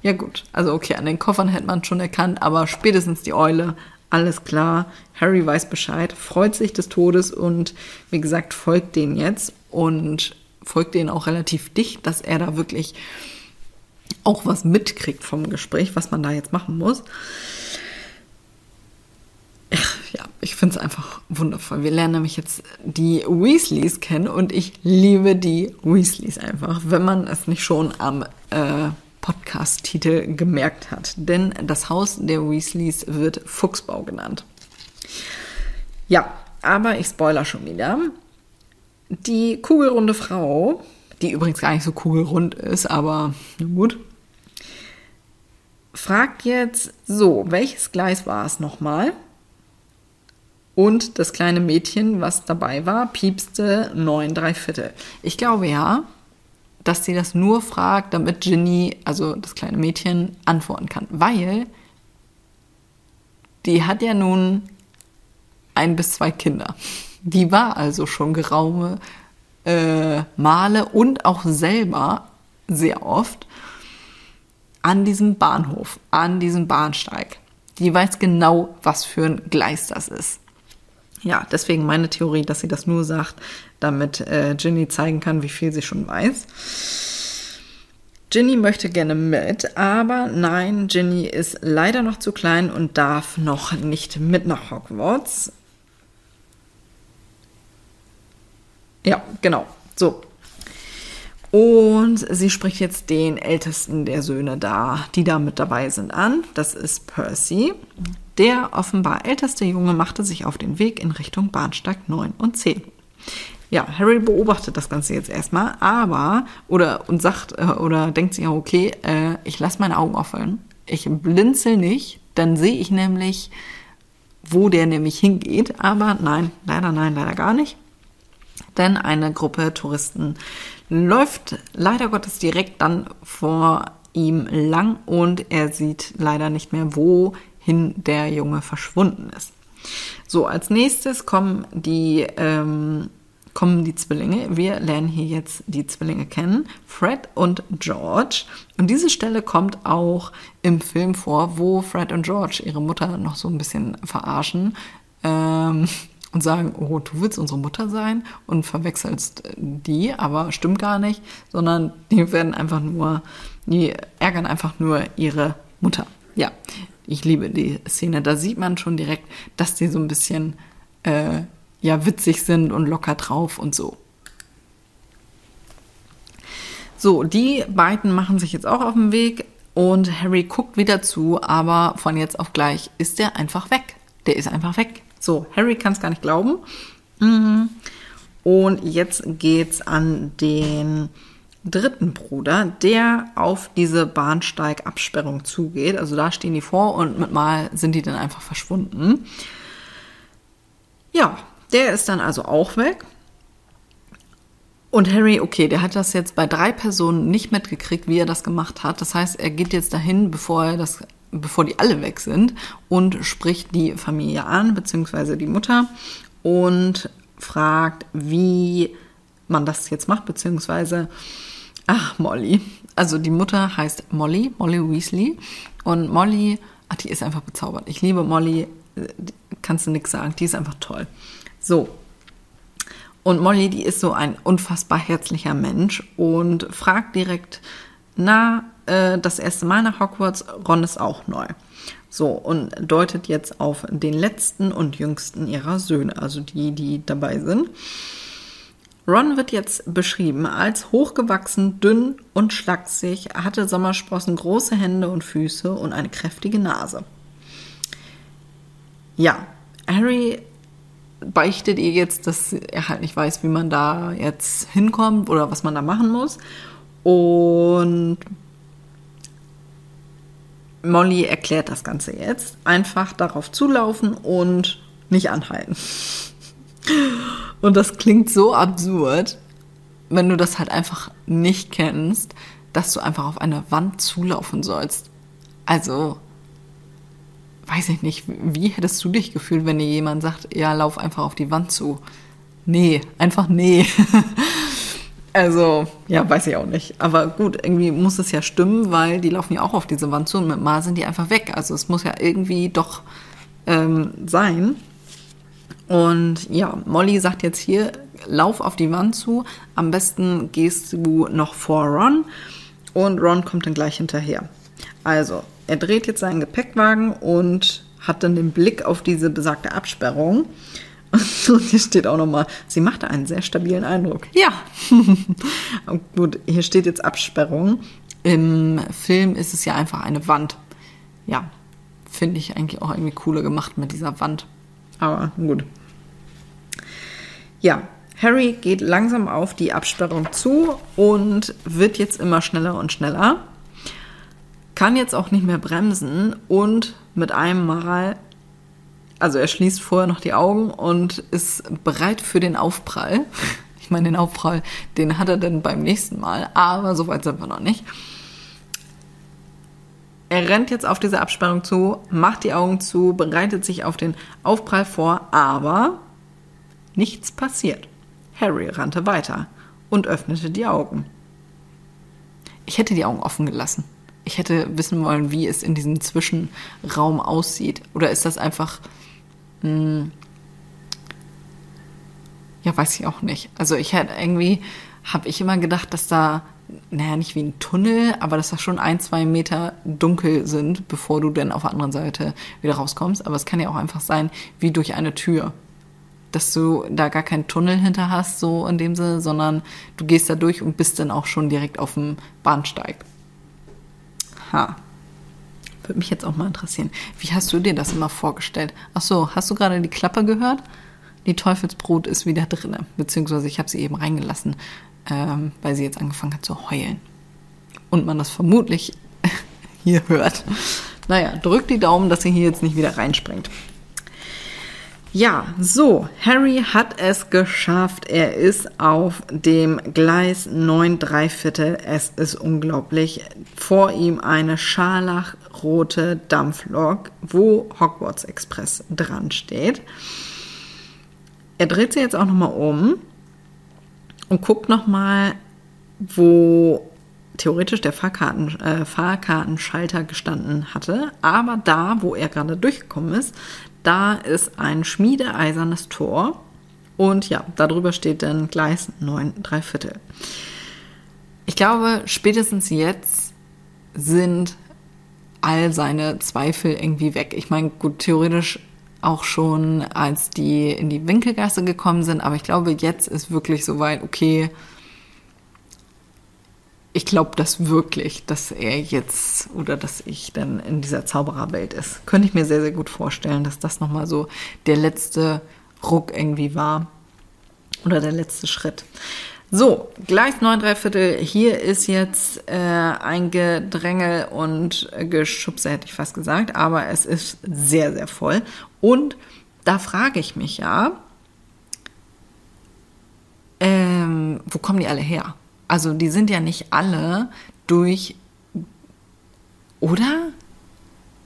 Speaker 1: Ja gut, also okay, an den Koffern hätte man schon erkannt, aber spätestens die Eule, alles klar. Harry weiß Bescheid, freut sich des Todes und wie gesagt, folgt denen jetzt und folgt denen auch relativ dicht, dass er da wirklich auch was mitkriegt vom Gespräch, was man da jetzt machen muss ja, ich finde es einfach wundervoll. Wir lernen nämlich jetzt die Weasleys kennen und ich liebe die Weasleys einfach, wenn man es nicht schon am äh, Podcast-Titel gemerkt hat. Denn das Haus der Weasleys wird Fuchsbau genannt. Ja, aber ich spoiler schon wieder. Die kugelrunde Frau, die übrigens gar nicht so kugelrund ist, aber gut, fragt jetzt so, welches Gleis war es nochmal? Und das kleine Mädchen, was dabei war, piepste neun drei Viertel. Ich glaube ja, dass sie das nur fragt, damit Ginny, also das kleine Mädchen, antworten kann. Weil die hat ja nun ein bis zwei Kinder. Die war also schon geraume äh, Male und auch selber sehr oft an diesem Bahnhof, an diesem Bahnsteig. Die weiß genau, was für ein Gleis das ist. Ja, deswegen meine Theorie, dass sie das nur sagt, damit äh, Ginny zeigen kann, wie viel sie schon weiß. Ginny möchte gerne mit, aber nein, Ginny ist leider noch zu klein und darf noch nicht mit nach Hogwarts. Ja, genau. So. Und sie spricht jetzt den ältesten der Söhne da, die da mit dabei sind, an. Das ist Percy. Der offenbar älteste Junge machte sich auf den Weg in Richtung Bahnsteig 9 und 10. Ja, Harry beobachtet das Ganze jetzt erstmal, aber, oder, und sagt, äh, oder denkt sich, okay, äh, ich lasse meine Augen offen. Ich blinzel nicht, dann sehe ich nämlich, wo der nämlich hingeht. Aber nein, leider nein, leider gar nicht. Denn eine Gruppe Touristen läuft leider Gottes direkt dann vor ihm lang und er sieht leider nicht mehr, wo hin der Junge verschwunden ist. So, als nächstes kommen die, ähm, kommen die Zwillinge. Wir lernen hier jetzt die Zwillinge kennen, Fred und George. Und diese Stelle kommt auch im Film vor, wo Fred und George ihre Mutter noch so ein bisschen verarschen. Ähm, und sagen, oh, du willst unsere Mutter sein und verwechselst die, aber stimmt gar nicht, sondern die werden einfach nur, die ärgern einfach nur ihre Mutter. Ja, ich liebe die Szene. Da sieht man schon direkt, dass die so ein bisschen äh, ja witzig sind und locker drauf und so. So, die beiden machen sich jetzt auch auf den Weg und Harry guckt wieder zu, aber von jetzt auf gleich ist der einfach weg. Der ist einfach weg. So, Harry kann es gar nicht glauben. Mhm. Und jetzt geht's an den dritten Bruder, der auf diese Bahnsteigabsperrung zugeht. Also da stehen die vor und mit Mal sind die dann einfach verschwunden. Ja, der ist dann also auch weg. Und Harry, okay, der hat das jetzt bei drei Personen nicht mitgekriegt, wie er das gemacht hat. Das heißt, er geht jetzt dahin, bevor er das, bevor die alle weg sind und spricht die Familie an, beziehungsweise die Mutter und fragt, wie man das jetzt macht, beziehungsweise, ach, Molly. Also die Mutter heißt Molly, Molly Weasley. Und Molly, ach, die ist einfach bezaubert. Ich liebe Molly, kannst du nichts sagen, die ist einfach toll. So, und Molly, die ist so ein unfassbar herzlicher Mensch und fragt direkt, na, äh, das erste Mal nach Hogwarts, Ron ist auch neu. So, und deutet jetzt auf den letzten und jüngsten ihrer Söhne, also die, die dabei sind. Ron wird jetzt beschrieben als hochgewachsen, dünn und schlaksig, hatte Sommersprossen, große Hände und Füße und eine kräftige Nase. Ja, Harry beichtet ihr jetzt, dass er halt nicht weiß, wie man da jetzt hinkommt oder was man da machen muss. Und Molly erklärt das Ganze jetzt. Einfach darauf zulaufen und nicht anhalten. Und das klingt so absurd, wenn du das halt einfach nicht kennst, dass du einfach auf eine Wand zulaufen sollst. Also, weiß ich nicht, wie hättest du dich gefühlt, wenn dir jemand sagt, ja, lauf einfach auf die Wand zu? Nee, einfach nee. also, ja, weiß ich auch nicht. Aber gut, irgendwie muss es ja stimmen, weil die laufen ja auch auf diese Wand zu und mit Mal sind die einfach weg. Also es muss ja irgendwie doch ähm, sein. Und ja, Molly sagt jetzt hier, lauf auf die Wand zu. Am besten gehst du noch vor Ron und Ron kommt dann gleich hinterher. Also, er dreht jetzt seinen Gepäckwagen und hat dann den Blick auf diese besagte Absperrung. Und hier steht auch nochmal, sie machte einen sehr stabilen Eindruck. Ja, gut, hier steht jetzt Absperrung. Im Film ist es ja einfach eine Wand. Ja, finde ich eigentlich auch irgendwie cooler gemacht mit dieser Wand. Aber gut. Ja, Harry geht langsam auf die Absperrung zu und wird jetzt immer schneller und schneller kann jetzt auch nicht mehr bremsen und mit einem Mal, also er schließt vorher noch die Augen und ist bereit für den Aufprall. Ich meine, den Aufprall, den hat er dann beim nächsten Mal, aber so weit sind wir noch nicht. Er rennt jetzt auf diese Absperrung zu, macht die Augen zu, bereitet sich auf den Aufprall vor, aber nichts passiert. Harry rannte weiter und öffnete die Augen. Ich hätte die Augen offen gelassen ich hätte wissen wollen, wie es in diesem Zwischenraum aussieht. Oder ist das einfach. Mh, hm, ja, weiß ich auch nicht. Also ich hätte irgendwie, habe ich immer gedacht, dass da, naja, nicht wie ein Tunnel, aber dass da schon ein, zwei Meter dunkel sind, bevor du dann auf der anderen Seite wieder rauskommst. Aber es kann ja auch einfach sein, wie durch eine Tür. Dass du da gar keinen Tunnel hinter hast, so in dem Sinne, sondern du gehst da durch und bist dann auch schon direkt auf dem Bahnsteig. Ha. Würde mich jetzt auch mal interessieren. Wie hast du dir das immer vorgestellt? Ach so, hast du gerade die Klappe gehört? Die Teufelsbrut ist wieder drin, beziehungsweise ich habe sie eben reingelassen, ähm, weil sie jetzt angefangen hat zu heulen. Und man das vermutlich hier hört. Naja, drückt die Daumen, dass sie hier jetzt nicht wieder reinspringt. Ja, so, Harry hat es geschafft. Er ist auf dem Gleis 9 3 Viertel. Es ist unglaublich. Vor ihm eine scharlachrote Dampflok, wo Hogwarts Express dran steht. Er dreht sich jetzt auch nochmal um und guckt nochmal, wo theoretisch der Fahrkarten, äh, Fahrkartenschalter gestanden hatte. Aber da, wo er gerade durchgekommen ist, da ist ein schmiedeeisernes Tor und ja, darüber steht dann Gleis 9 3 Viertel. Ich glaube, spätestens jetzt sind all seine Zweifel irgendwie weg. Ich meine, gut, theoretisch auch schon, als die in die Winkelgasse gekommen sind, aber ich glaube, jetzt ist wirklich soweit, okay, ich glaube das wirklich, dass er jetzt oder dass ich dann in dieser Zaubererwelt ist. Könnte ich mir sehr, sehr gut vorstellen, dass das nochmal so der letzte Ruck irgendwie war. Oder der letzte Schritt. So, Gleis 9 3 Viertel. Hier ist jetzt äh, ein Gedrängel und Geschubse, hätte ich fast gesagt. Aber es ist sehr, sehr voll. Und da frage ich mich ja, ähm, wo kommen die alle her? Also die sind ja nicht alle durch, oder?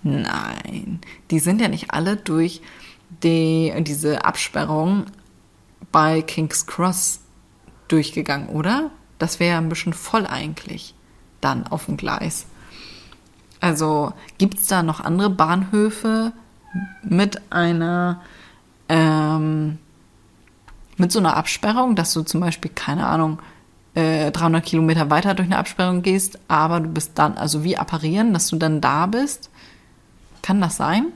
Speaker 1: Nein, die sind ja nicht alle durch die, diese Absperrung bei King's Cross durchgegangen, oder? Das wäre ja ein bisschen voll eigentlich dann auf dem Gleis. Also gibt es da noch andere Bahnhöfe mit einer ähm, mit so einer Absperrung, dass du zum Beispiel keine Ahnung 300 äh, Kilometer weiter durch eine Absperrung gehst, aber du bist dann, also wie apparieren, dass du dann da bist. Kann das sein?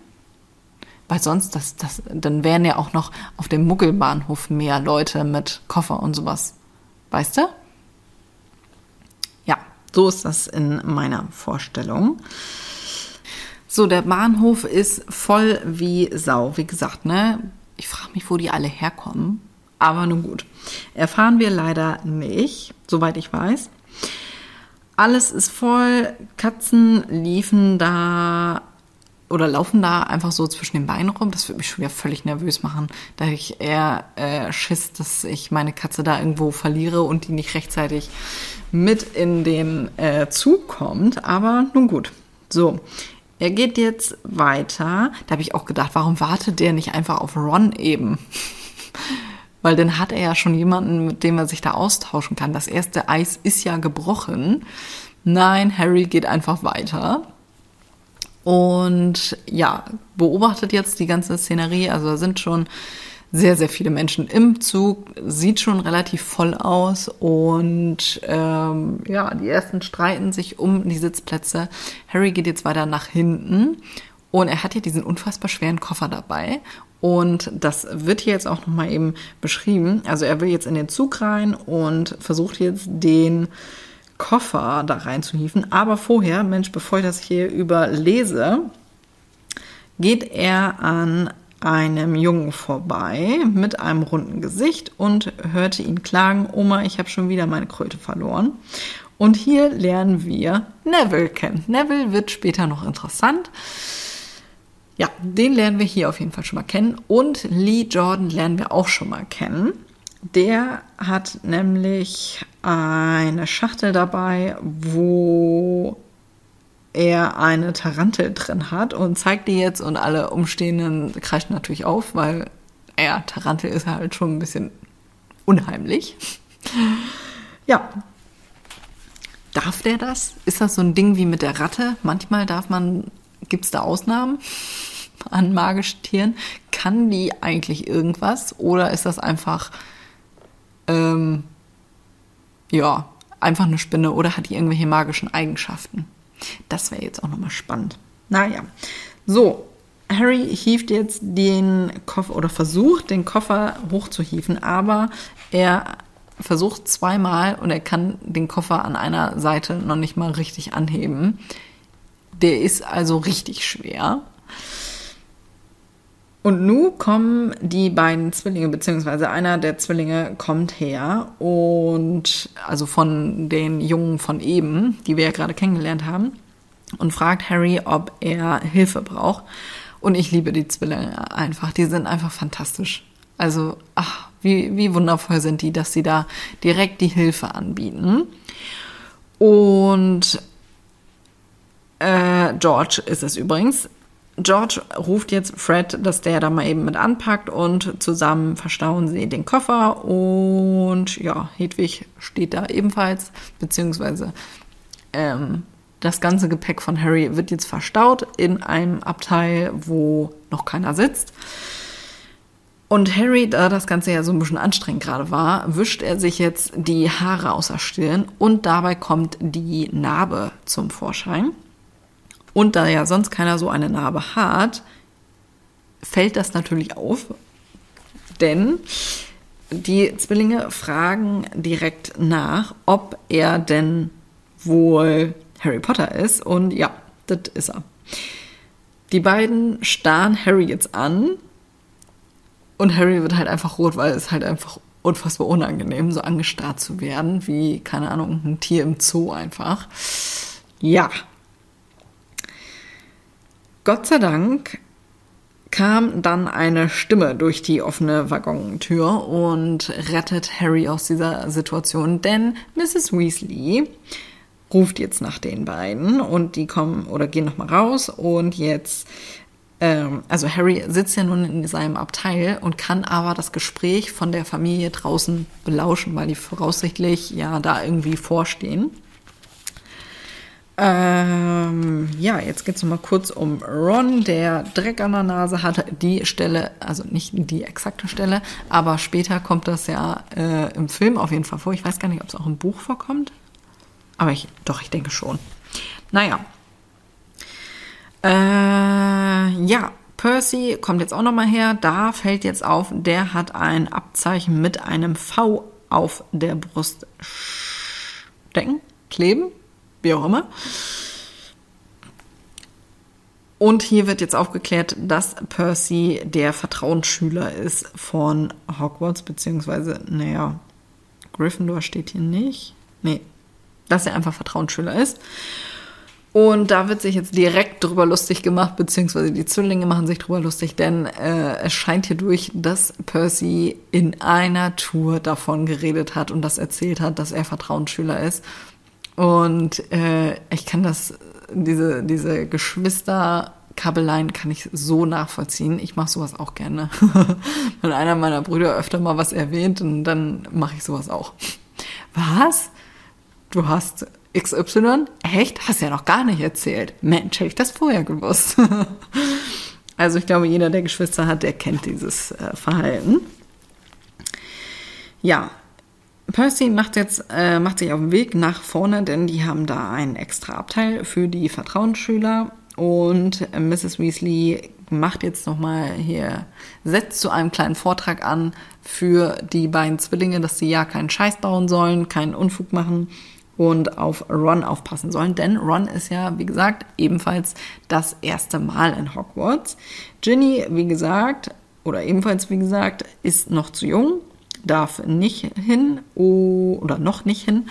Speaker 1: Weil sonst, das, das, dann wären ja auch noch auf dem Muggelbahnhof mehr Leute mit Koffer und sowas. Weißt du? Ja, so ist das in meiner Vorstellung. So, der Bahnhof ist voll wie Sau. Wie gesagt, ne? Ich frage mich, wo die alle herkommen. Aber nun gut. Erfahren wir leider nicht, soweit ich weiß. Alles ist voll. Katzen liefen da oder laufen da einfach so zwischen den Beinen rum. Das würde mich schon wieder völlig nervös machen. Da ich eher äh, Schiss, dass ich meine Katze da irgendwo verliere und die nicht rechtzeitig mit in den äh, Zug kommt. Aber nun gut. So, er geht jetzt weiter. Da habe ich auch gedacht, warum wartet der nicht einfach auf Ron eben? Weil dann hat er ja schon jemanden, mit dem er sich da austauschen kann. Das erste Eis ist ja gebrochen. Nein, Harry geht einfach weiter. Und ja, beobachtet jetzt die ganze Szenerie. Also da sind schon sehr, sehr viele Menschen im Zug. Sieht schon relativ voll aus. Und ähm, ja, die ersten streiten sich um die Sitzplätze. Harry geht jetzt weiter nach hinten. Und er hat hier diesen unfassbar schweren Koffer dabei. Und das wird hier jetzt auch nochmal eben beschrieben. Also er will jetzt in den Zug rein und versucht jetzt den Koffer da reinzuhieven. Aber vorher, Mensch, bevor ich das hier überlese, geht er an einem Jungen vorbei mit einem runden Gesicht und hörte ihn klagen, Oma, ich habe schon wieder meine Kröte verloren. Und hier lernen wir Neville kennen. Neville wird später noch interessant. Ja, den lernen wir hier auf jeden Fall schon mal kennen. Und Lee Jordan lernen wir auch schon mal kennen. Der hat nämlich eine Schachtel dabei, wo er eine Tarantel drin hat und zeigt die jetzt und alle Umstehenden kreischen natürlich auf, weil ja, Tarantel ist halt schon ein bisschen unheimlich. Ja. Darf der das? Ist das so ein Ding wie mit der Ratte? Manchmal darf man Gibt es da Ausnahmen an magischen Tieren? Kann die eigentlich irgendwas oder ist das einfach, ähm, ja, einfach eine Spinne oder hat die irgendwelche magischen Eigenschaften? Das wäre jetzt auch nochmal spannend. Naja, so, Harry hieft jetzt den Koffer oder versucht den Koffer hochzuhieven, aber er versucht zweimal und er kann den Koffer an einer Seite noch nicht mal richtig anheben. Der ist also richtig schwer. Und nun kommen die beiden Zwillinge, beziehungsweise einer der Zwillinge kommt her und also von den Jungen von eben, die wir ja gerade kennengelernt haben, und fragt Harry, ob er Hilfe braucht. Und ich liebe die Zwillinge einfach. Die sind einfach fantastisch. Also, ach, wie, wie wundervoll sind die, dass sie da direkt die Hilfe anbieten. Und äh, George ist es übrigens. George ruft jetzt Fred, dass der da mal eben mit anpackt und zusammen verstauen sie den Koffer und ja, Hedwig steht da ebenfalls, beziehungsweise ähm, Das ganze Gepäck von Harry wird jetzt verstaut in einem Abteil, wo noch keiner sitzt. Und Harry, da das Ganze ja so ein bisschen anstrengend gerade war, wischt er sich jetzt die Haare aus der Stirn und dabei kommt die Narbe zum Vorschein. Und da ja sonst keiner so eine Narbe hat, fällt das natürlich auf, denn die Zwillinge fragen direkt nach, ob er denn wohl Harry Potter ist. Und ja, das ist er. Die beiden starren Harry jetzt an und Harry wird halt einfach rot, weil es halt einfach unfassbar unangenehm, so angestarrt zu werden, wie, keine Ahnung, ein Tier im Zoo einfach. Ja. Gott sei Dank kam dann eine Stimme durch die offene Waggontür und rettet Harry aus dieser Situation, denn Mrs. Weasley ruft jetzt nach den beiden und die kommen oder gehen nochmal raus und jetzt, ähm, also Harry sitzt ja nun in seinem Abteil und kann aber das Gespräch von der Familie draußen belauschen, weil die voraussichtlich ja da irgendwie vorstehen. Ähm, ja, jetzt geht es nochmal kurz um Ron, der Dreck an der Nase hat. Die Stelle, also nicht die exakte Stelle, aber später kommt das ja äh, im Film auf jeden Fall vor. Ich weiß gar nicht, ob es auch im Buch vorkommt. Aber ich, doch, ich denke schon. Naja. Äh, ja, Percy kommt jetzt auch nochmal her. Da fällt jetzt auf, der hat ein Abzeichen mit einem V auf der Brust stecken, kleben wie auch immer. Und hier wird jetzt aufgeklärt, dass Percy der Vertrauensschüler ist von Hogwarts, beziehungsweise, naja, Gryffindor steht hier nicht. Nee, dass er einfach Vertrauensschüler ist. Und da wird sich jetzt direkt drüber lustig gemacht, beziehungsweise die Zwillinge machen sich drüber lustig, denn äh, es scheint hier durch, dass Percy in einer Tour davon geredet hat und das erzählt hat, dass er Vertrauensschüler ist. Und äh, ich kann das, diese, diese Geschwisterkabeleien kann ich so nachvollziehen. Ich mache sowas auch gerne. Wenn einer meiner Brüder öfter mal was erwähnt, und dann mache ich sowas auch. Was? Du hast XY? Echt? Hast ja noch gar nicht erzählt. Mensch, hätte ich das vorher gewusst. also ich glaube, jeder, der Geschwister hat, der kennt dieses äh, Verhalten. Ja, Percy macht jetzt äh, macht sich auf den Weg nach vorne, denn die haben da einen extra Abteil für die Vertrauensschüler und Mrs. Weasley macht jetzt noch mal hier setzt zu einem kleinen Vortrag an für die beiden Zwillinge, dass sie ja keinen Scheiß bauen sollen, keinen Unfug machen und auf Ron aufpassen sollen, denn Ron ist ja, wie gesagt, ebenfalls das erste Mal in Hogwarts. Ginny, wie gesagt, oder ebenfalls, wie gesagt, ist noch zu jung, darf nicht hin oder noch nicht hin.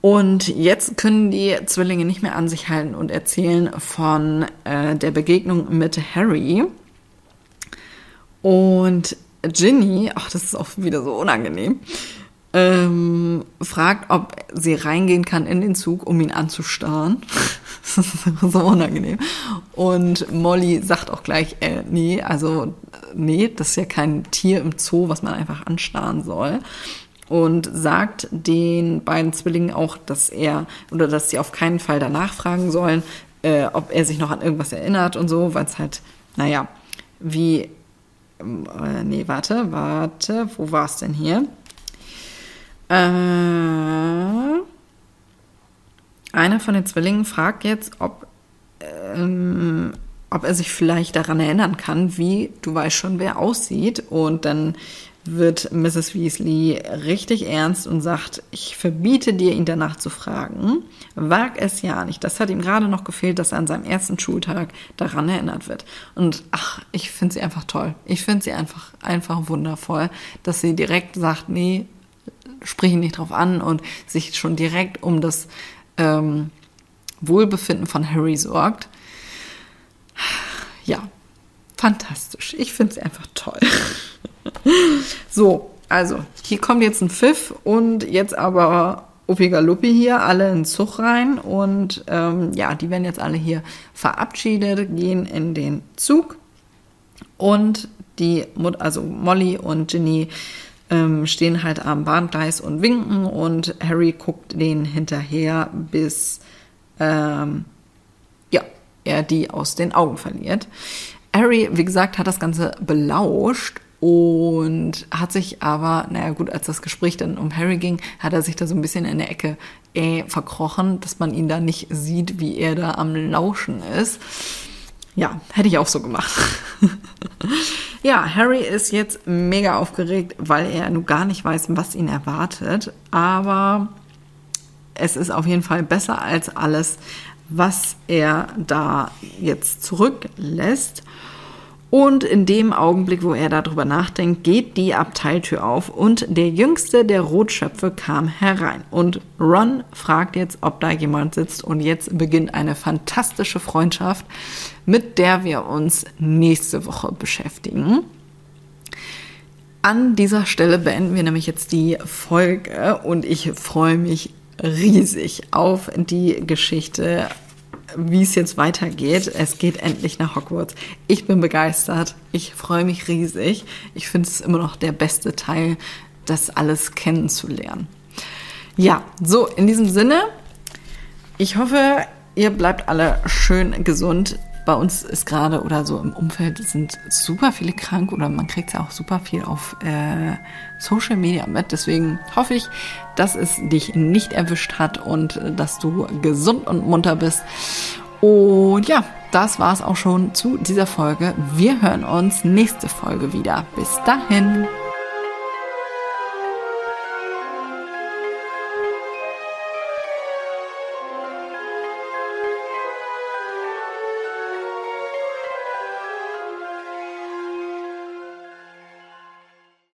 Speaker 1: Und jetzt können die Zwillinge nicht mehr an sich halten und erzählen von äh, der Begegnung mit Harry. Und Ginny, ach, das ist auch wieder so unangenehm, ähm, fragt, ob sie reingehen kann in den Zug, um ihn anzustarren. so unangenehm. Und Molly sagt auch gleich, äh, nee, also nee, das ist ja kein Tier im Zoo, was man einfach anstarren soll. Und sagt den beiden Zwillingen auch, dass er oder dass sie auf keinen Fall danach fragen sollen, äh, ob er sich noch an irgendwas erinnert und so, weil es halt, naja, wie, äh, nee, warte, warte, wo war es denn hier? Äh, einer von den Zwillingen fragt jetzt, ob, ähm, ob er sich vielleicht daran erinnern kann, wie du weißt schon, wer aussieht. Und dann wird Mrs. Weasley richtig ernst und sagt, ich verbiete dir, ihn danach zu fragen. Wag es ja nicht. Das hat ihm gerade noch gefehlt, dass er an seinem ersten Schultag daran erinnert wird. Und ach, ich finde sie einfach toll. Ich finde sie einfach, einfach wundervoll, dass sie direkt sagt, nee, sprich ihn nicht drauf an und sich schon direkt um das ähm, Wohlbefinden von Harry sorgt. Ja, fantastisch. Ich finde es einfach toll. so, also, hier kommt jetzt ein Pfiff und jetzt aber Upigaluppi hier, alle in Zug rein und ähm, ja, die werden jetzt alle hier verabschiedet, gehen in den Zug und die, also Molly und Ginny ähm, stehen halt am Bahngleis und winken und Harry guckt denen hinterher, bis ähm, ja, er die aus den Augen verliert. Harry, wie gesagt, hat das Ganze belauscht und hat sich aber, naja gut, als das Gespräch dann um Harry ging, hat er sich da so ein bisschen in der Ecke äh, verkrochen, dass man ihn da nicht sieht, wie er da am Lauschen ist. Ja, hätte ich auch so gemacht. ja, Harry ist jetzt mega aufgeregt, weil er nun gar nicht weiß, was ihn erwartet. Aber es ist auf jeden Fall besser als alles, was er da jetzt zurücklässt. Und in dem Augenblick, wo er darüber nachdenkt, geht die Abteiltür auf und der jüngste der Rotschöpfe kam herein. Und Ron fragt jetzt, ob da jemand sitzt. Und jetzt beginnt eine fantastische Freundschaft, mit der wir uns nächste Woche beschäftigen. An dieser Stelle beenden wir nämlich jetzt die Folge und ich freue mich riesig auf die Geschichte wie es jetzt weitergeht. Es geht endlich nach Hogwarts. Ich bin begeistert. Ich freue mich riesig. Ich finde es immer noch der beste Teil, das alles kennenzulernen. Ja, so in diesem Sinne. Ich hoffe, ihr bleibt alle schön gesund bei uns ist gerade oder so im Umfeld sind super viele krank oder man kriegt ja auch super viel auf äh, Social Media mit. Deswegen hoffe ich, dass es dich nicht erwischt hat und äh, dass du gesund und munter bist. Und ja, das war es auch schon zu dieser Folge. Wir hören uns nächste Folge wieder. Bis dahin.